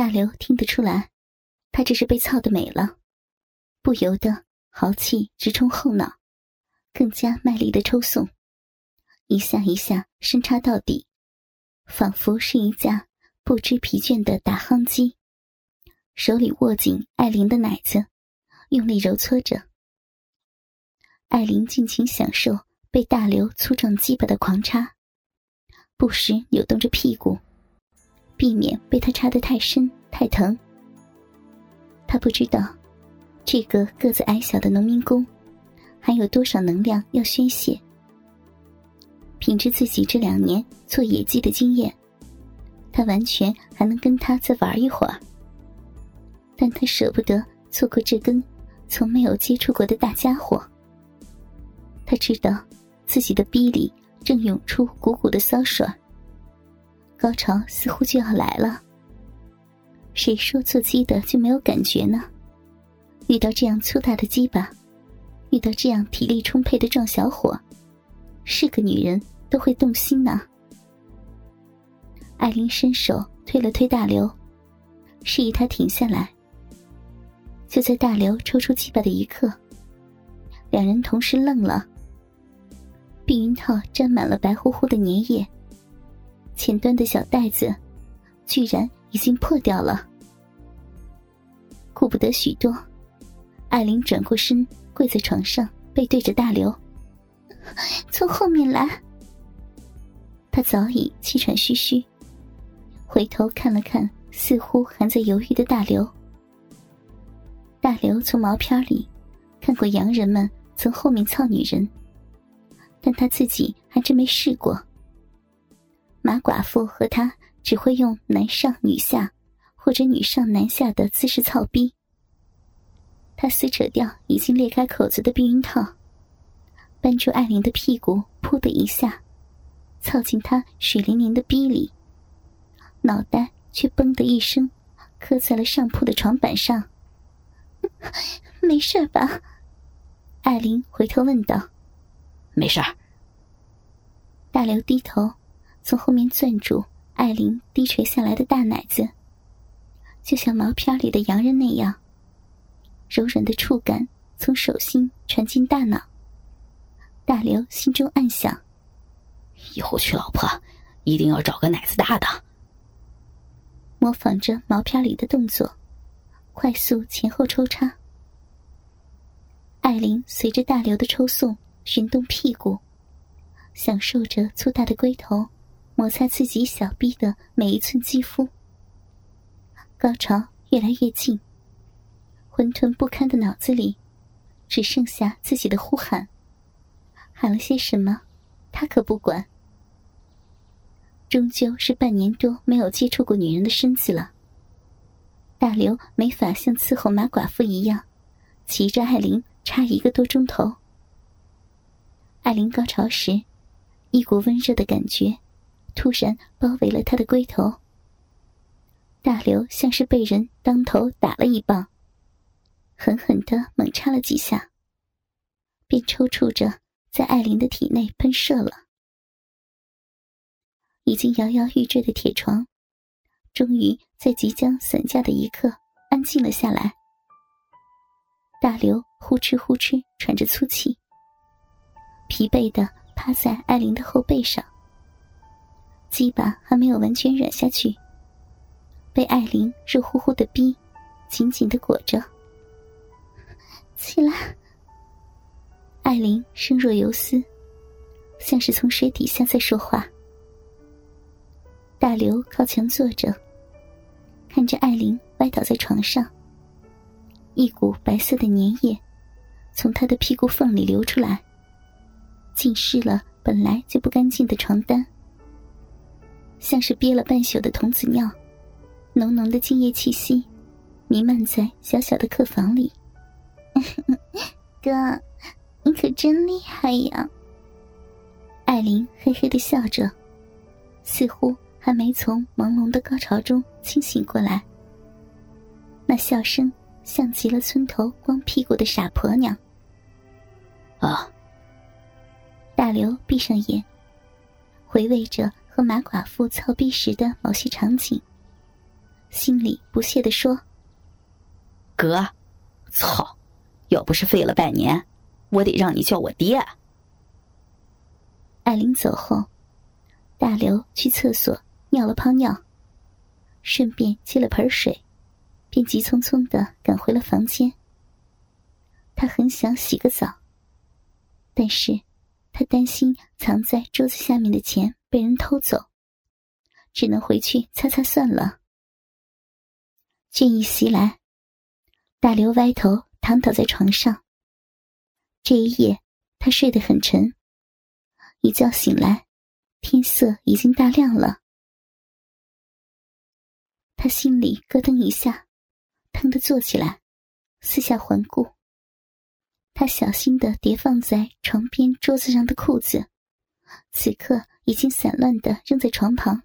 大刘听得出来，他这是被操的美了，不由得豪气直冲后脑，更加卖力的抽送，一下一下深插到底，仿佛是一架不知疲倦的打夯机。手里握紧艾琳的奶子，用力揉搓着。艾琳尽情享受被大刘粗壮鸡巴的狂插，不时扭动着屁股，避免被他插得太深太疼。他不知道，这个个子矮小的农民工，还有多少能量要宣泄。凭着自己这两年做野鸡的经验，他完全还能跟他再玩一会儿。但他舍不得错过这根从没有接触过的大家伙。他知道自己的逼里正涌出鼓鼓的骚水，高潮似乎就要来了。谁说做鸡的就没有感觉呢？遇到这样粗大的鸡巴，遇到这样体力充沛的壮小伙，是个女人都会动心呢。艾琳伸手推了推大刘，示意他停下来。就在大刘抽出鸡巴的一刻，两人同时愣了。避孕套沾满了白乎乎的粘液，前端的小袋子居然已经破掉了。顾不得许多，艾琳转过身，跪在床上，背对着大刘：“从后面来。”他早已气喘吁吁，回头看了看似乎还在犹豫的大刘。大刘从毛片里看过洋人们从后面操女人。但他自己还真没试过。马寡妇和他只会用男上女下，或者女上男下的姿势操逼。他撕扯掉已经裂开口子的避孕套，扳住艾琳的屁股，噗的一下，操进她水灵灵的逼里，脑袋却嘣的一声，磕在了上铺的床板上。没事吧？艾琳回头问道。没事儿。大刘低头，从后面攥住艾琳低垂下来的大奶子，就像毛片里的洋人那样。柔软的触感从手心传进大脑。大刘心中暗想：以后娶老婆，一定要找个奶子大的。模仿着毛片里的动作，快速前后抽插。艾琳随着大刘的抽送。旋动屁股，享受着粗大的龟头摩擦自己小臂的每一寸肌肤。高潮越来越近，混沌不堪的脑子里只剩下自己的呼喊。喊了些什么，他可不管。终究是半年多没有接触过女人的身子了。大刘没法像伺候马寡妇一样，骑着艾琳插一个多钟头。艾琳高潮时，一股温热的感觉突然包围了他的龟头。大刘像是被人当头打了一棒，狠狠的猛插了几下，便抽搐着在艾琳的体内喷射了。已经摇摇欲坠的铁床，终于在即将散架的一刻安静了下来。大刘呼哧呼哧喘着粗气。疲惫的趴在艾琳的后背上，鸡巴还没有完全软下去，被艾琳热乎乎的逼紧紧的裹着。起来，艾琳声若游丝，像是从水底下在说话。大刘靠墙坐着，看着艾琳歪倒在床上，一股白色的粘液从他的屁股缝里流出来。浸湿了本来就不干净的床单，像是憋了半宿的童子尿，浓浓的精液气息弥漫在小小的客房里。哥，你可真厉害呀！艾琳嘿嘿的笑着，似乎还没从朦胧的高潮中清醒过来。那笑声像极了村头光屁股的傻婆娘。啊。大刘闭上眼，回味着和马寡妇操逼时的某些场景，心里不屑地说：“哥，操！要不是废了半年，我得让你叫我爹。”艾琳走后，大刘去厕所尿了泡尿，顺便接了盆水，便急匆匆的赶回了房间。他很想洗个澡，但是他担心藏在桌子下面的钱被人偷走，只能回去擦擦算了。倦意袭来，大刘歪头躺倒在床上。这一夜他睡得很沉。一觉醒来，天色已经大亮了。他心里咯噔一下，腾地坐起来，四下环顾。他小心的叠放在床边桌子上的裤子，此刻已经散乱的扔在床旁。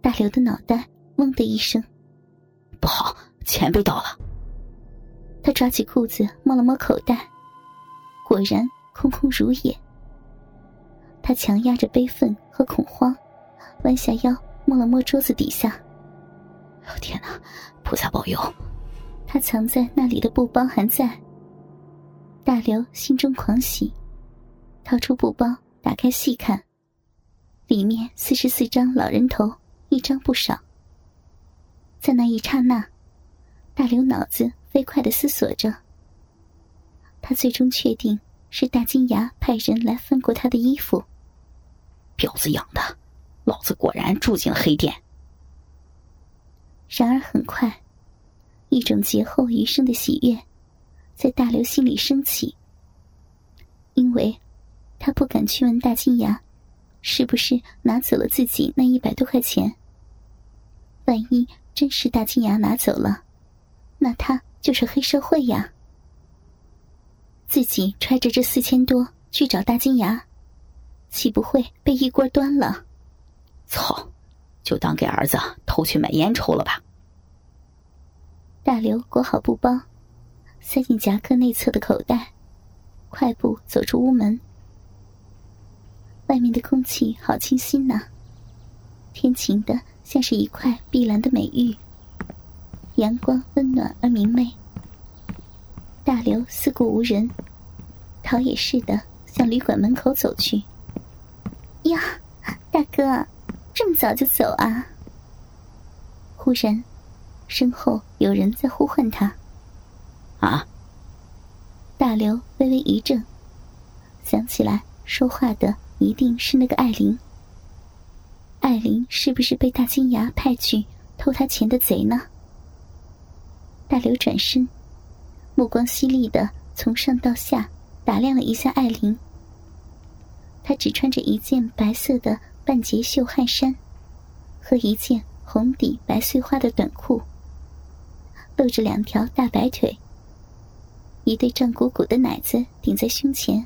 大刘的脑袋嗡的一声，不好，钱被盗了。他抓起裤子摸了摸口袋，果然空空如也。他强压着悲愤和恐慌，弯下腰摸了摸桌子底下。天哪！菩萨保佑！他藏在那里的布包还在。大刘心中狂喜，掏出布包，打开细看，里面四十四张老人头，一张不少。在那一刹那，大刘脑子飞快的思索着。他最终确定是大金牙派人来翻过他的衣服。婊子养的，老子果然住进了黑店。然而很快，一种劫后余生的喜悦，在大刘心里升起。因为，他不敢去问大金牙，是不是拿走了自己那一百多块钱。万一真是大金牙拿走了，那他就是黑社会呀。自己揣着这四千多去找大金牙。岂不会被一锅端了？操！就当给儿子偷去买烟抽了吧。大刘裹好布包，塞进夹克内侧的口袋，快步走出屋门。外面的空气好清新呐，天晴的像是一块碧蓝的美玉，阳光温暖而明媚。大刘四顾无人，逃也似的向旅馆门口走去。呀，大哥，这么早就走啊？忽然，身后有人在呼唤他。啊！大刘微微一怔，想起来说话的一定是那个艾琳。艾琳是不是被大金牙派去偷他钱的贼呢？大刘转身，目光犀利的从上到下打量了一下艾琳。他只穿着一件白色的半截袖汗衫，和一件红底白碎花的短裤，露着两条大白腿，一对胀鼓鼓的奶子顶在胸前。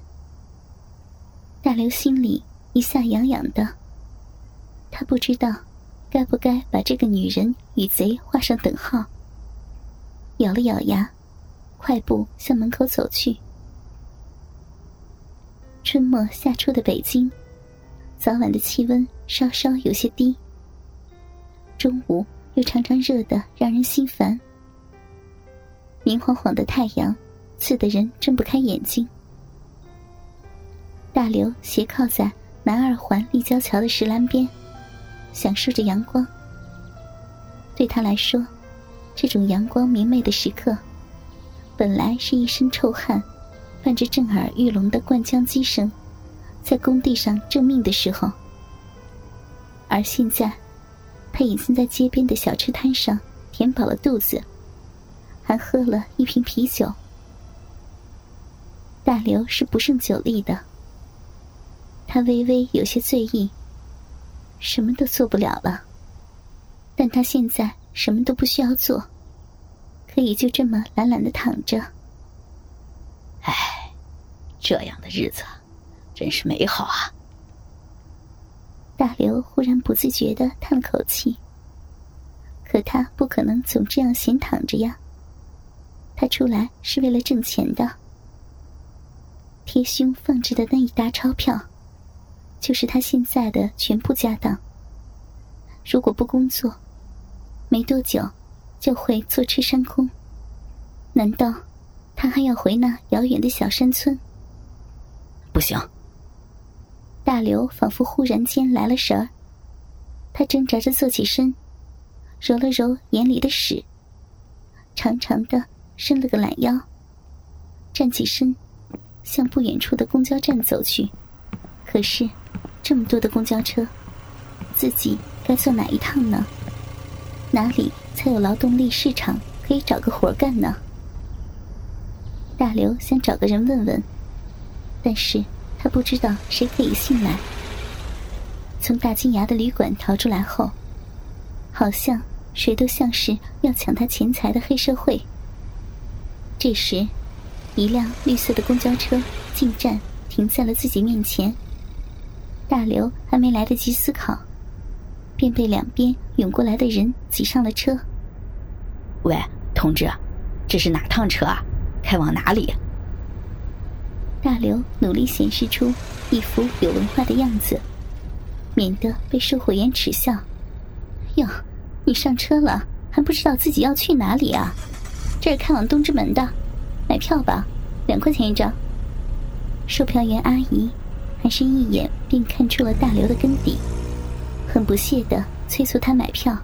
大刘心里一下痒痒的，他不知道该不该把这个女人与贼画上等号，咬了咬牙，快步向门口走去。春末夏初的北京，早晚的气温稍稍有些低，中午又常常热得让人心烦。明晃晃的太阳，刺得人睁不开眼睛。大刘斜靠在南二环立交桥的石栏边，享受着阳光。对他来说，这种阳光明媚的时刻，本来是一身臭汗。伴着震耳欲聋的灌浆机声，在工地上挣命的时候。而现在，他已经在街边的小吃摊上填饱了肚子，还喝了一瓶啤酒。大刘是不胜酒力的，他微微有些醉意，什么都做不了了。但他现在什么都不需要做，可以就这么懒懒的躺着。唉，这样的日子真是美好啊！大刘忽然不自觉的叹了口气。可他不可能总这样闲躺着呀。他出来是为了挣钱的。贴胸放置的那一沓钞票，就是他现在的全部家当。如果不工作，没多久就会坐吃山空。难道他还要回那遥远的小山村？不行！大刘仿佛忽然间来了神儿，他挣扎着坐起身，揉了揉眼里的屎，长长的伸了个懒腰，站起身，向不远处的公交站走去。可是，这么多的公交车，自己该坐哪一趟呢？哪里才有劳动力市场可以找个活干呢？大刘想找个人问问，但是他不知道谁可以信赖。从大金牙的旅馆逃出来后，好像谁都像是要抢他钱财的黑社会。这时，一辆绿色的公交车进站，停在了自己面前。大刘还没来得及思考。便被两边涌过来的人挤上了车。喂，同志，这是哪趟车啊？开往哪里？大刘努力显示出一副有文化的样子，免得被售货员耻笑。哟，你上车了还不知道自己要去哪里啊？这是开往东直门的，买票吧，两块钱一张。售票员阿姨还是一眼便看出了大刘的根底。很不屑的催促他买票。